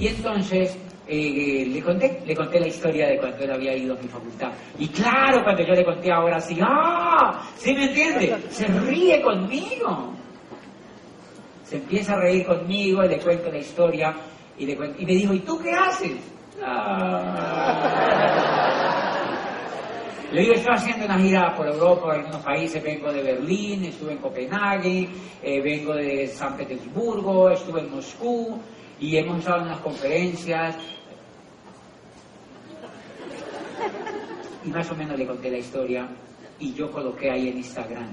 Y entonces eh, le conté, le conté la historia de cuando él había ido a mi facultad. Y claro, cuando yo le conté ahora así, ¡ah! ¿Sí me entiende? Se ríe conmigo. Se empieza a reír conmigo y le cuento la historia y, le cuento, y me dijo, ¿y tú qué haces? Ah. Le digo, estoy haciendo una gira por Europa, en algunos países, vengo de Berlín, estuve en Copenhague, eh, vengo de San Petersburgo, estuve en Moscú y hemos estado en unas conferencias. Y más o menos le conté la historia y yo coloqué ahí en Instagram.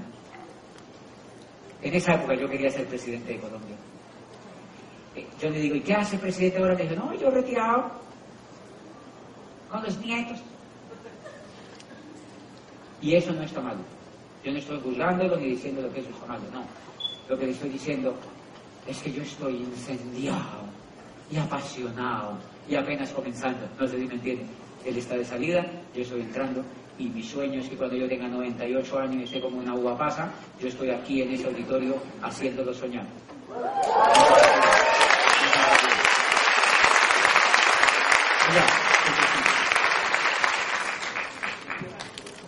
En esa época yo quería ser presidente de Colombia. Eh, Yo le digo, ¿y qué hace el presidente ahora? Le digo, no, yo retirado con los nietos. Y eso no está malo. Yo no estoy juzgándolo ni diciendo lo que eso está malo, no. Lo que le estoy diciendo es que yo estoy incendiado y apasionado y apenas comenzando. No sé si me entienden. Él está de salida, yo estoy entrando y mi sueño es que cuando yo tenga 98 años y esté como una uva pasa, yo estoy aquí en ese auditorio haciéndolo soñar.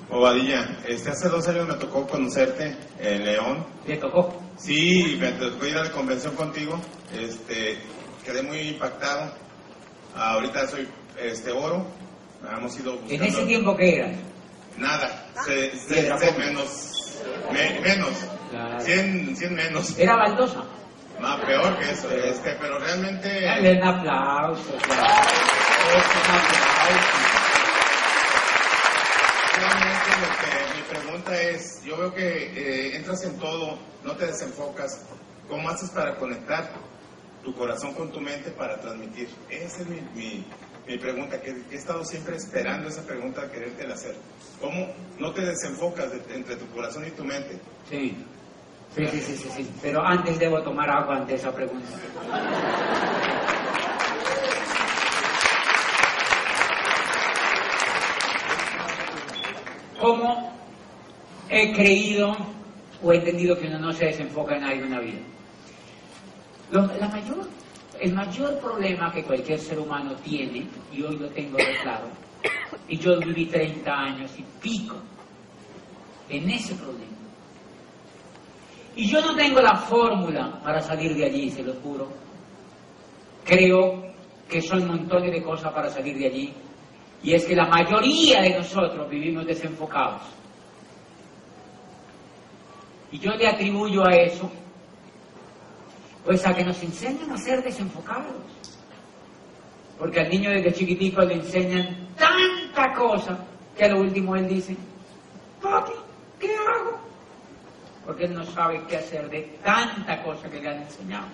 Bobadilla, este, hace dos años me tocó conocerte en León. Le tocó. Sí, me tocó ir a la convención contigo. Este, quedé muy impactado. Ahorita soy este oro. Hemos ido buscando. En ese tiempo que era, Nada, se, se- se- poca. menos. me- menos. Claro. 100, 100 menos. era baldosa. Más peor que eso. Este, pero realmente. Dale un aplauso, claro. Es un aplauso. Realmente lo que mi pregunta es, yo veo que eh, entras en todo, no te desenfocas. ¿Cómo haces para conectar tu corazón con tu mente para transmitir? Esa es mi, mi, mi pregunta, que, he estado siempre esperando esa pregunta, quererte hacer. ¿Cómo no te desenfocas de- entre tu corazón y tu mente? Sí. Sí, sí, sí, sí, sí. Pero antes debo tomar agua ante esa pregunta. ¿Cómo he creído o he entendido que uno no se desenfoca en algo en la vida? La el mayor problema que cualquier ser humano tiene, y hoy lo tengo de claro, y yo viví 30 años y pico en ese problema. Y yo no tengo la fórmula para salir de allí, se lo juro. Creo que son montones de cosas para salir de allí. Y es que la mayoría de nosotros vivimos desenfocados. Y yo le atribuyo a eso, pues a que nos enseñan a ser desenfocados. Porque al niño desde chiquitico le enseñan tanta cosa que a lo último él dice, papi, ¿qué hago? Porque él no sabe qué hacer de tanta cosa que le han enseñado.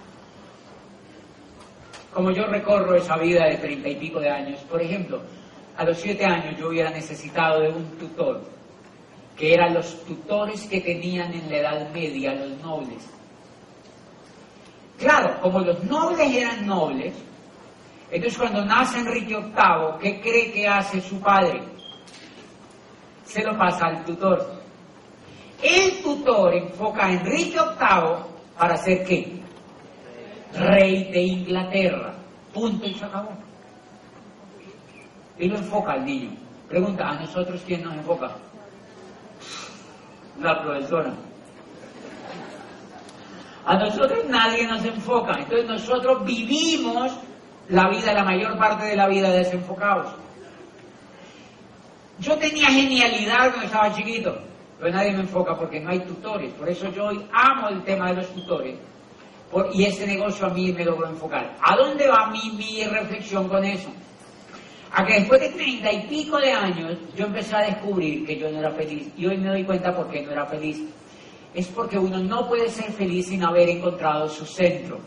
Como yo recorro esa vida de treinta y pico de años, por ejemplo, a los siete años yo hubiera necesitado de un tutor, que eran los tutores que tenían en la Edad Media los nobles. Claro, como los nobles eran nobles, entonces cuando nace Enrique VIII, ¿qué cree que hace su padre? Se lo pasa al tutor. El tutor enfoca a Enrique VIII para ser qué? Rey de Inglaterra. Punto y se acabó. Y lo enfoca al niño. Pregunta, ¿a nosotros quién nos enfoca? La profesora. A nosotros nadie nos enfoca. Entonces nosotros vivimos la vida, la mayor parte de la vida desenfocados. Yo tenía genialidad cuando estaba chiquito, pero nadie me enfoca porque no hay tutores. Por eso yo hoy amo el tema de los tutores. Y ese negocio a mí me logró enfocar. ¿A dónde va mi, mi reflexión con eso? A que después de treinta y pico de años yo empecé a descubrir que yo no era feliz. Y hoy me doy cuenta por qué no era feliz. Es porque uno no puede ser feliz sin haber encontrado su centro.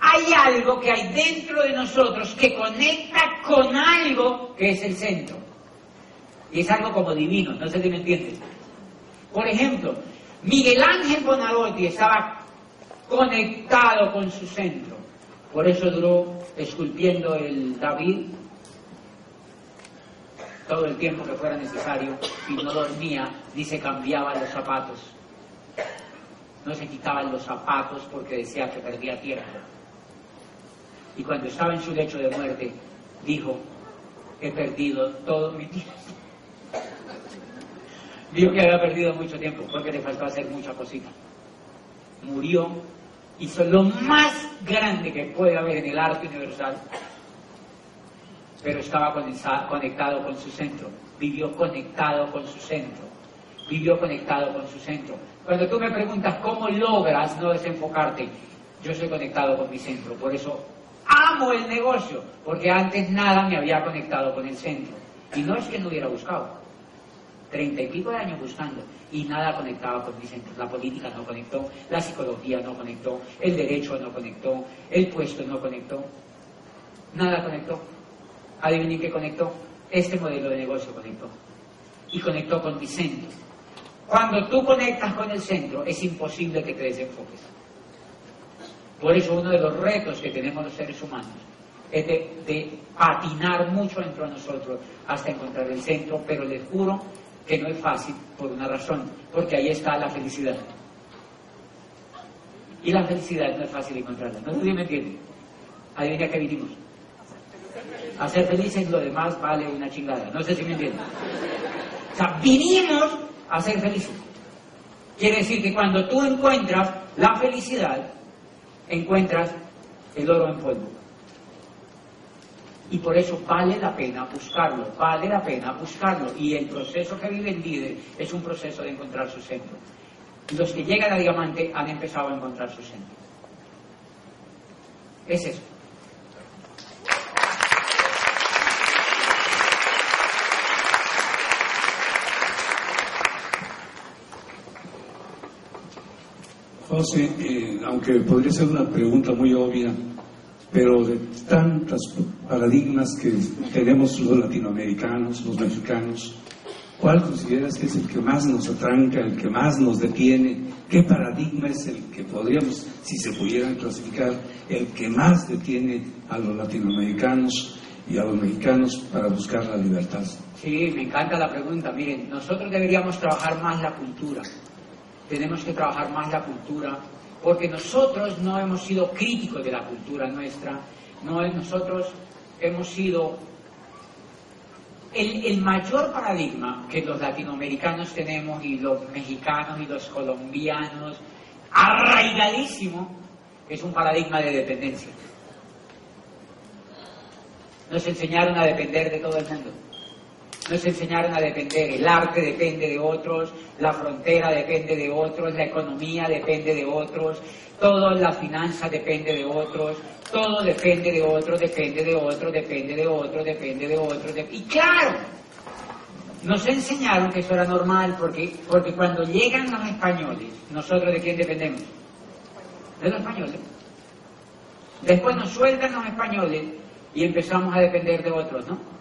Hay algo que hay dentro de nosotros que conecta con algo que es el centro. Y es algo como divino, no sé si me entiendes. Por ejemplo, Miguel Ángel Bonarotti estaba conectado con su centro. Por eso duró esculpiendo el David todo el tiempo que fuera necesario y no dormía ni se cambiaba los zapatos. No se quitaban los zapatos porque decía que perdía tiempo. Y cuando estaba en su lecho de muerte, dijo, he perdido todo mi tiempo. Dijo que había perdido mucho tiempo porque le faltó hacer muchas cositas. Murió, hizo lo más grande que puede haber en el arte universal, pero estaba conectado con su centro, vivió conectado con su centro, vivió conectado con su centro. Cuando tú me preguntas cómo logras no desenfocarte, yo soy conectado con mi centro, por eso amo el negocio, porque antes nada me había conectado con el centro. Y no es que no hubiera buscado, treinta y pico de años buscando y nada conectaba con mi centro. La política no conectó, la psicología no conectó, el derecho no conectó, el puesto no conectó, nada conectó. Adivinen qué conectó, este modelo de negocio conectó y conectó con mi centro. Cuando tú conectas con el centro es imposible que te desenfoques. Por eso uno de los retos que tenemos los seres humanos es de, patinar mucho dentro de nosotros hasta encontrar el centro, pero les juro que no es fácil por una razón, porque ahí está la felicidad. Y la felicidad no es fácil encontrarla. No sé si me entienden. Adivina qué vinimos. A ser felices lo demás vale una chingada. No sé si me entienden. O sea, vinimos a ser felices. Quiere decir que cuando tú encuentras la felicidad, encuentras el oro en polvo. Y por eso vale la pena buscarlo, vale la pena buscarlo. Y el proceso que vive el líder es un proceso de encontrar su centro. Los que llegan a diamante han empezado a encontrar su centro. Es eso. José, eh, aunque podría ser una pregunta muy obvia, pero de tantos paradigmas que tenemos los latinoamericanos, los mexicanos, ¿cuál consideras que es el que más nos atranca, el que más nos detiene? ¿Qué paradigma es el que podríamos, si se pudieran clasificar, el que más detiene a los latinoamericanos y a los mexicanos para buscar la libertad? Sí, me encanta la pregunta. Miren, nosotros deberíamos trabajar más la cultura tenemos que trabajar más la cultura, porque nosotros no hemos sido críticos de la cultura nuestra, no nosotros hemos sido el, el, mayor paradigma que los latinoamericanos tenemos y los mexicanos y los colombianos, arraigadísimo, es un paradigma de dependencia. Nos enseñaron a depender de todo el mundo. Nos enseñaron a depender, el arte depende de otros, la frontera depende de otros, la economía depende de otros, todo la finanza depende de otros, todo depende de otros, depende de otros, depende de otros, depende de otros. Y claro, nos enseñaron que eso era normal porque, porque cuando llegan los españoles, nosotros de quién dependemos? De los españoles. Después nos sueltan los españoles y empezamos a depender de otros, ¿no?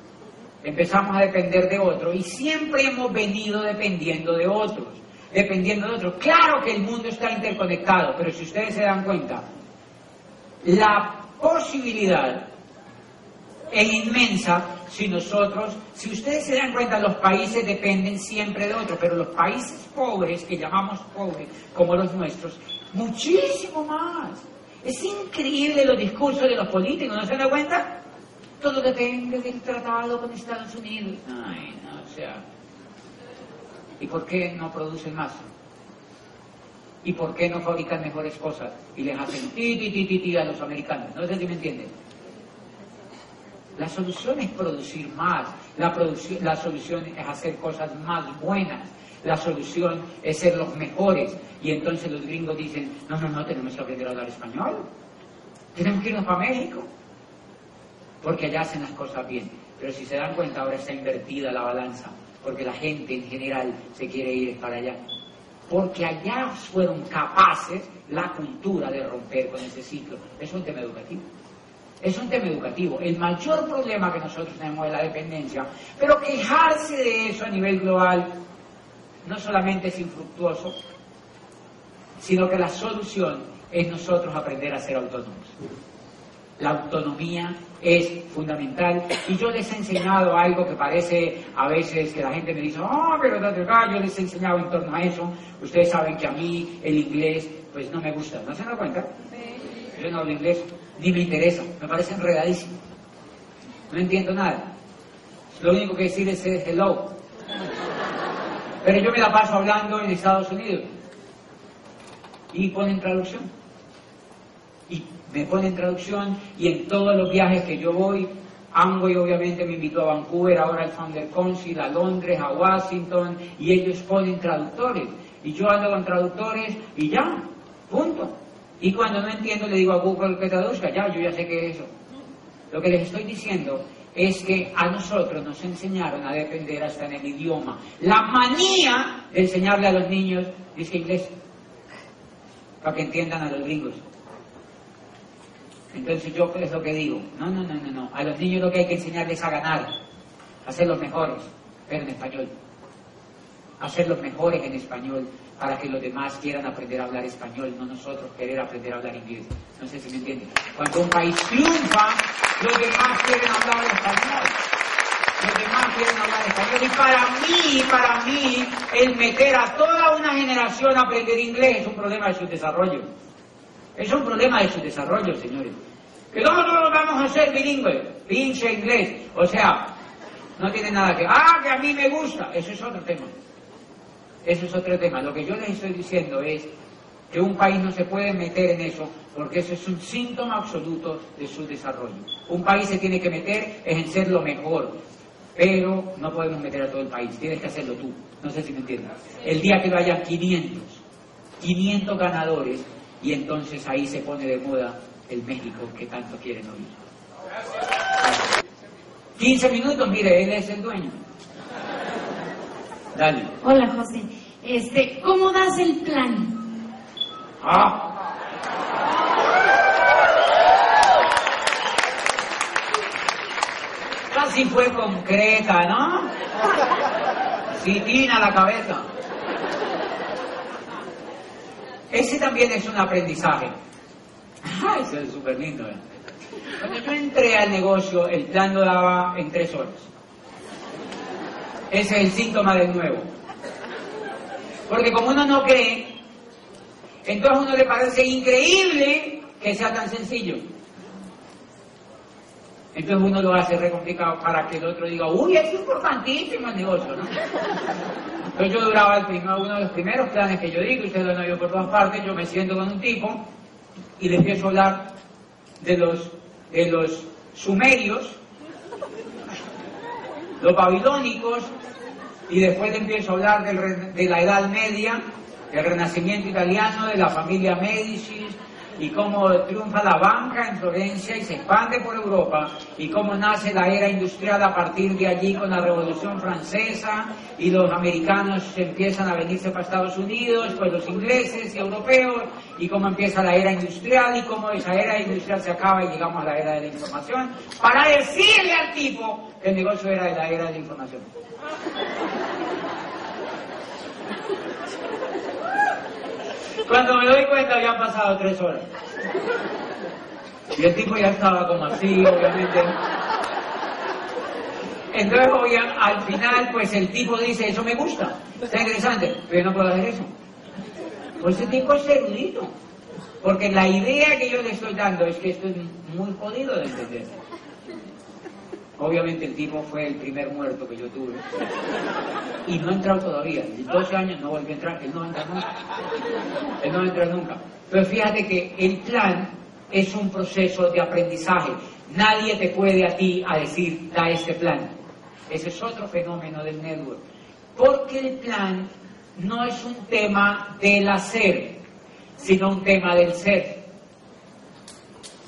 Empezamos a depender de otros y siempre hemos venido dependiendo de otros, dependiendo de otros. Claro que el mundo está interconectado, pero si ustedes se dan cuenta, la posibilidad es inmensa si nosotros, si ustedes se dan cuenta, los países dependen siempre de otros, pero los países pobres, que llamamos pobres, como los nuestros, muchísimo más. Es increíble los discursos de los políticos, ¿no se dan cuenta? Todo depende del tratado con Estados Unidos. Ay, no, o sea. ¿Y por qué no producen más? ¿Y por qué no fabrican mejores cosas? Y les hacen ti, ti, ti, ti, ti a los americanos. No sé si me entienden. La solución es producir más. La, la solución es hacer cosas más buenas. La solución es ser los mejores. Y entonces los gringos dicen, no, no, no, tenemos que aprender a hablar español. Tenemos que irnos para México porque allá hacen las cosas bien. Pero si se dan cuenta, ahora está invertida la balanza, porque la gente en general se quiere ir para allá. Porque allá fueron capaces la cultura de romper con ese ciclo. Es un tema educativo. Es un tema educativo. El mayor problema que nosotros tenemos es la dependencia. Pero quejarse de eso a nivel global no solamente es infructuoso, sino que la solución es nosotros aprender a ser autónomos. La autonomía es fundamental. Y yo les he enseñado algo que parece a veces que la gente me dice, ah, oh, pero yo les he enseñado en torno a eso. Ustedes saben que a mí el inglés, pues no me gusta. ¿No se dan cuenta? Yo no hablo inglés. ni me interesa, me parece enredadísimo. No entiendo nada. Lo único que decir es hello. Pero yo me la paso hablando en Estados Unidos. Y ponen traducción. Y me ponen traducción y en todos los viajes que yo voy, Amway obviamente me invitó a Vancouver, ahora el Founder Council, a Londres, a Washington, y ellos ponen traductores. Y yo ando con traductores y ya, punto. Y cuando no entiendo le digo a Google que traduzca, ya, yo ya sé qué es eso. Lo que les estoy diciendo es que a nosotros nos enseñaron a depender hasta en el idioma. La manía de enseñarle a los niños, dice inglés, para que entiendan a los gringos. Entonces yo es lo que digo, no, no, no, no, no, a los niños lo que hay que enseñarles a ganar, a ser los mejores, pero en español. A ser los mejores en español para que los demás quieran aprender a hablar español, no nosotros querer aprender a hablar inglés. No sé si me entienden. Cuando un país triunfa, los demás quieren hablar español. Los demás quieren hablar español. Y para mí, para mí, el meter a toda una generación a aprender inglés es un problema de su desarrollo. Es un problema de su desarrollo, señores. Que no, no, vamos a ser bilingües, pinche inglés. O sea, no tiene nada que... Ah, que a mí me gusta. Eso es otro tema. Eso es otro tema. Lo que yo les estoy diciendo es que un país no se puede meter en eso porque eso es un síntoma absoluto de su desarrollo. Un país se tiene que meter en ser lo mejor, pero no podemos meter a todo el país, tienes que hacerlo tú. No sé si me entiendes. El día que haya 500, 500 ganadores, y entonces ahí se pone de moda el México que tanto quieren oír. 15 minutos, mire, él es el dueño. Dale. Hola, José. Este, ¿cómo das el plan? Ah. Casi fue concreta, ¿no? Sí, tina la cabeza. Ese también es un aprendizaje. ¡Ay, eso es súper lindo! ¿eh? Cuando yo entré al negocio, el plan lo daba en tres horas. Ese es el síntoma del nuevo. Porque como uno no cree, entonces a uno le parece increíble que sea tan sencillo. Entonces uno lo hace re complicado para que el otro diga, uy, es importantísimo el negocio, ¿no? Entonces yo duraba el primero, uno de los primeros planes que yo digo, y ustedes lo oído por todas partes, yo me siento con un tipo y le empiezo a hablar de los, de los sumerios, los babilónicos, y después le empiezo a hablar del, de la Edad Media, del Renacimiento italiano, de la familia Medici, y cómo triunfa la banca en Florencia y se expande por Europa, y cómo nace la era industrial a partir de allí con la Revolución Francesa, y los americanos empiezan a venirse para Estados Unidos, pues los ingleses y europeos, y cómo empieza la era industrial, y cómo esa era industrial se acaba y llegamos a la era de la información, para decirle al tipo que el negocio era de la era de la información. Cuando me doy cuenta habían pasado tres horas. Y el tipo ya estaba como así, obviamente. Entonces, al final, pues el tipo dice, eso me gusta, está interesante, pero yo no puedo hacer eso. Pues ese tipo es erudito. Porque la idea que yo le estoy dando es que esto es muy jodido de entender. Obviamente el tipo fue el primer muerto que yo tuve. Y no ha entrado todavía. En 12 años no volvió a entrar. Él no entra nunca. Él no entra nunca. Pero fíjate que el plan es un proceso de aprendizaje. Nadie te puede a ti a decir, da este plan. Ese es otro fenómeno del network. Porque el plan no es un tema del hacer, sino un tema del ser.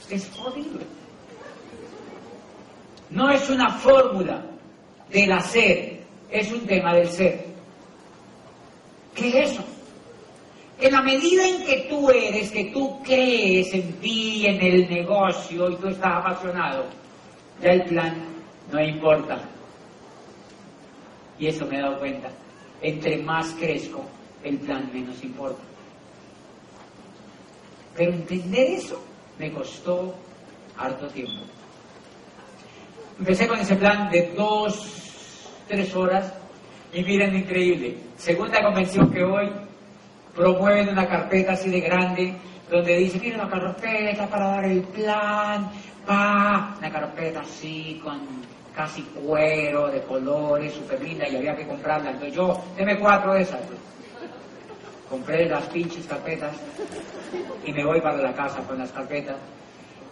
Es jodido. No es una fórmula del hacer, es un tema del ser. ¿Qué es eso? En la medida en que tú eres, que tú crees en ti, en el negocio y tú estás apasionado, ya el plan no importa. Y eso me he dado cuenta. Entre más crezco, el plan menos importa. Pero entender eso me costó harto tiempo. Empecé con ese plan de dos, tres horas y miren, increíble. Segunda convención que hoy promueven una carpeta así de grande, donde dice, mira la carpeta para dar el plan, pa, una carpeta así con casi cuero, de colores, súper linda, y había que comprarla. Entonces yo, deme cuatro de esas. Compré las pinches carpetas y me voy para la casa con las carpetas.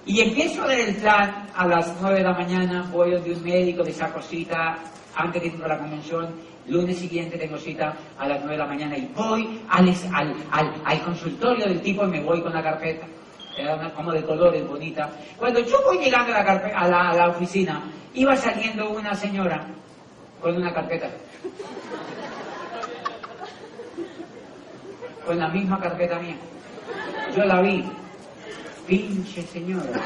Y empiezo a plan a las 9 de la mañana, voy donde un médico, le saco cita antes de irme a la convención, lunes siguiente tengo cita a las 9 de la mañana y voy al, al, al- al consultorio del tipo y me voy con la carpeta. Era como de colores bonita. Cuando yo voy llegando a la, a la- a la oficina, iba saliendo una señora con una carpeta. Con la misma carpeta mía. Yo la vi. Pinche señora.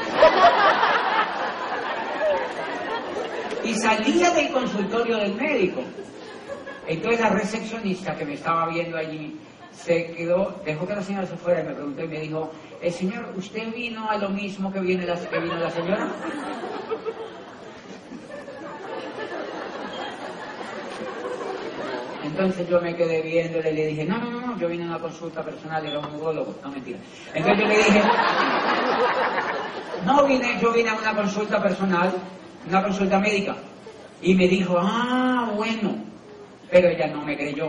Y salía del consultorio del médico. Entonces la recepcionista que me estaba viendo allí se quedó, dejó que la señora se fuera y me preguntó y me dijo, "Eh, señor, ¿usted vino a lo mismo que, vino la señora? Entonces yo me quedé viéndole y le dije, no, no, no, yo vine a una consulta personal, era un urologo, no mentira. Entonces yo le dije, no vine, yo vine a una consulta personal, una consulta médica. Y me dijo, ah, bueno, pero ella no me creyó.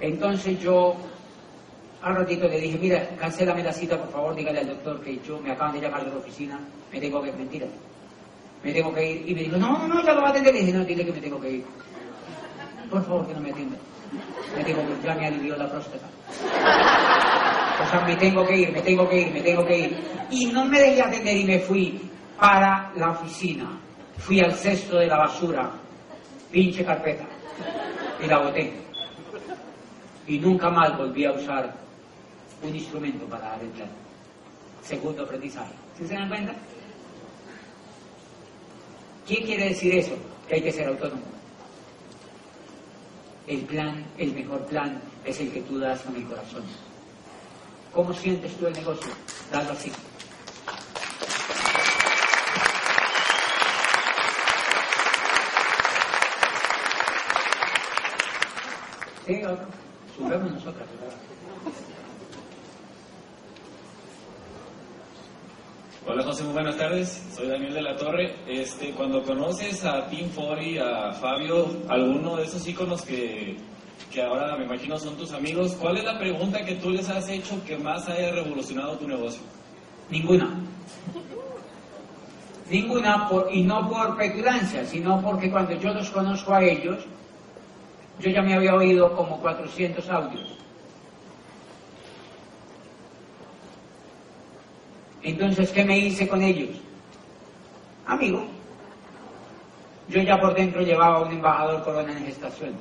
Entonces yo al ratito le dije, mira, cancélame la cita, por favor, dígale al doctor que yo me acaban de llamar de la oficina, me tengo que, mentira, me tengo que ir. Y me dijo, no, no, ya lo va a atender. Le dije, no, dile que me tengo que ir. Por favor, que no me atienda. Me que, ya me alivió la próstata. O sea, me tengo que ir, me tengo que ir, me tengo que ir. Y no me dejé atender y me fui para la oficina. Fui al cesto de la basura, pinche carpeta, y la boté. Y nunca más volví a usar un instrumento para dar el plan. Segundo aprendizaje. ¿Sí se dan cuenta? ¿Qué quiere decir eso? Que hay que ser autónomo. El plan, el mejor plan, es el que tú das con el corazón. ¿Cómo sientes tú el negocio? Dalo así. Sí, otro. Subemos nosotros. ¿verdad? Hola José, muy buenas tardes. Soy Daniel de la Torre. Este, cuando conoces a Tim Fori, a Fabio, alguno de esos íconos que, que ahora me imagino son tus amigos, ¿cuál es la pregunta que tú les has hecho que más haya revolucionado tu negocio? Ninguna. Ninguna, por- y no por petulancia, sino porque cuando yo los conozco a ellos, yo ya me había oído como 400 audios. Entonces, ¿qué me hice con ellos? Amigo. Yo ya por dentro llevaba un embajador corona en gestación.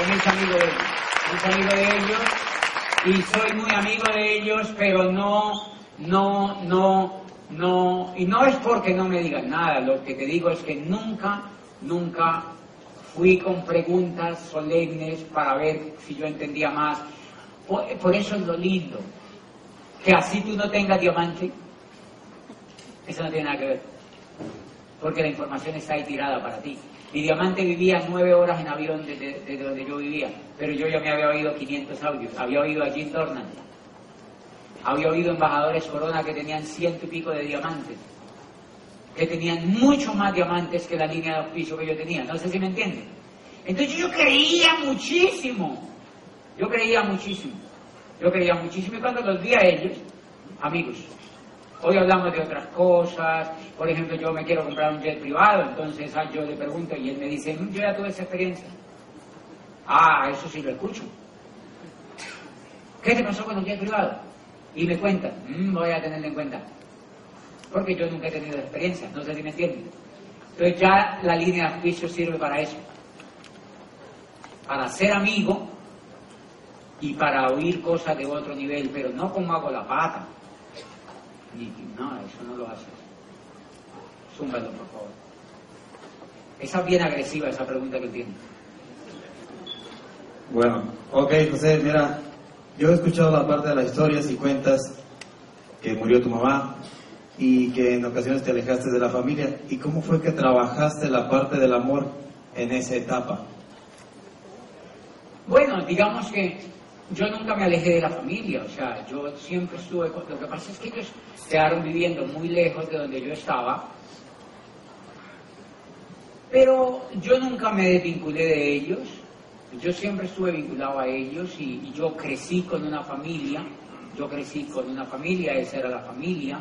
Soy muy amigo de ellos, muy amigo de ellos y soy muy amigo de ellos, pero no, no, no, no, y no es porque no me digan nada, lo que te digo es que nunca, nunca fui con preguntas solemnes para ver si yo entendía más. Por, por eso es lo lindo, que así tú no tengas diamante, eso no tiene nada que ver, porque la información está ahí tirada para ti. Mi diamante vivía nueve horas en avión desde, donde yo vivía, pero yo ya me había oído 500 audios. Había oído a Jim Dornan, había oído embajadores Corona que tenían ciento y pico de diamantes, que tenían mucho más diamantes que la línea de auspicio que yo tenía. No sé si me entienden. Entonces yo creía muchísimo, yo creía muchísimo, yo creía muchísimo y cuando los vi a ellos, amigos, Hoy hablamos de otras cosas, por ejemplo, yo me quiero comprar un jet privado, entonces ah, yo le pregunto y él me dice, "Mm, yo ya tuve esa experiencia. Ah, eso sí lo escucho. ¿Qué te pasó con el jet privado? Y me cuenta, "Mm, voy a tenerlo en cuenta. Porque yo nunca he tenido experiencia, no sé si me entienden. Entonces ya la línea de juicio sirve para eso. Para ser amigo y para oír cosas de otro nivel, pero no como hago la pata. Ni, no, eso no lo haces. Zúmbalo, por favor. Esa es bien agresiva, esa pregunta que tiene. Bueno, ok, José, mira, yo he escuchado la parte de las historias y cuentas que murió tu mamá y que en ocasiones te alejaste de la familia. ¿Y cómo fue que trabajaste la parte del amor en esa etapa? Bueno, digamos que yo nunca me alejé de la familia, o sea, yo siempre estuve con... Lo que pasa es que ellos quedaron viviendo muy lejos de donde yo estaba, pero yo nunca me desvinculé de ellos, yo siempre estuve vinculado a ellos y, y yo crecí con una familia, yo crecí con una familia, esa era la familia,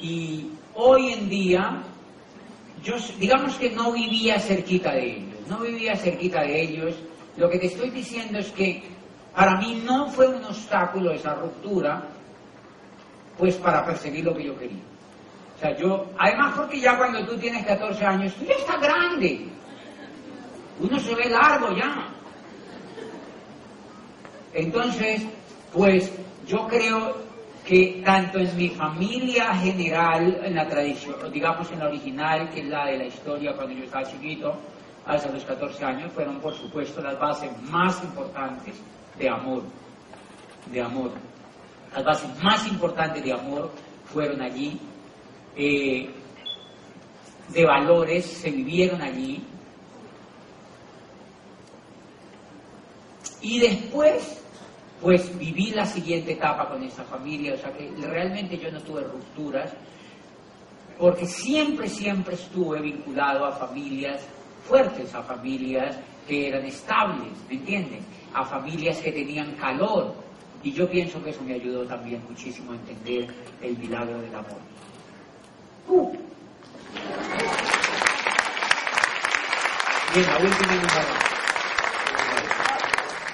y hoy en día, yo digamos que no vivía cerquita de ellos, no vivía cerquita de ellos, lo que te estoy diciendo es que para mí no fue un obstáculo esa ruptura, pues para perseguir lo que yo quería. O sea, yo, además porque ya cuando tú tienes 14 años, ya estás grande. Uno se ve largo ya. Entonces, pues yo creo que tanto en mi familia general, en la tradición, digamos en la original, que es la de la historia cuando yo estaba chiquito, hasta los 14 años, fueron por supuesto las bases más importantes de amor, de amor. Las bases más importantes de amor fueron allí, eh, de valores se vivieron allí. Y después, pues viví la siguiente etapa con esta familia, o sea que realmente yo no tuve rupturas, porque siempre, siempre estuve vinculado a familias fuertes, a familias que eran estables, ¿me entienden? A familias que tenían calor. Y yo pienso que eso me ayudó también muchísimo a entender el milagro del amor. Uh. Bien, la última.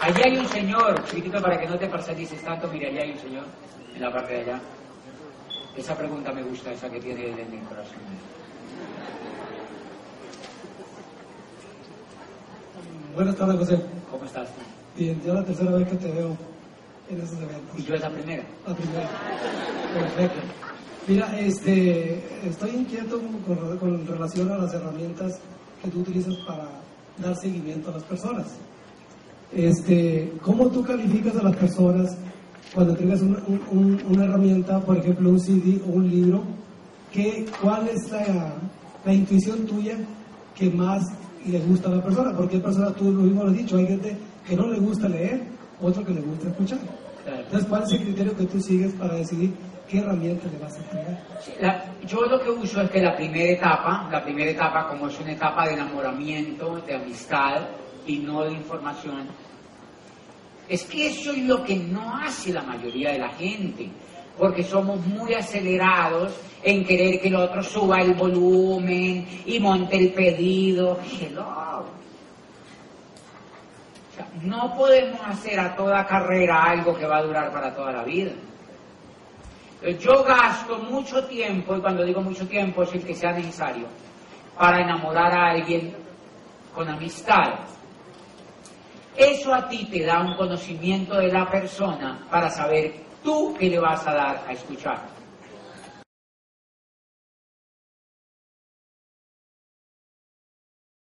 Allí hay un señor, chiquitito, para que no te paralices tanto, mira, allí hay un señor, en la parte de allá. Esa pregunta me gusta, esa que tiene en el corazón. Buenas tardes, José. ¿Cómo estás? Bien, ya la tercera vez que te veo en esos eventos. Y yo es la primera. La primera. Perfecto. Mira, este, estoy inquieto con, con relación a las herramientas que tú utilizas para dar seguimiento a las personas. Este, ¿Cómo tú calificas a las personas cuando entregas una, un- una herramienta, por ejemplo, un CD o un libro? ¿Qué, ¿Cuál es la, la intuición tuya que más le gusta a la persona? Porque hay personas, tú lo mismo lo has dicho, hay gente que no le gusta leer, otro que le gusta escuchar. Claro. Entonces, ¿cuál es el criterio que tú sigues para decidir qué herramienta le vas a entregar? La- yo lo que uso es que la primera etapa, la primera etapa como es una etapa de enamoramiento, de amistad y no de información, es que eso es lo que no hace la mayoría de la gente, porque somos muy acelerados en querer que el otro suba el volumen y monte el pedido. Hello. No podemos hacer a toda carrera algo que va a durar para toda la vida. Yo gasto mucho tiempo, y cuando digo mucho tiempo es el que sea necesario, para enamorar a alguien con amistad. Eso a ti te da un conocimiento de la persona para saber tú qué le vas a dar a escuchar.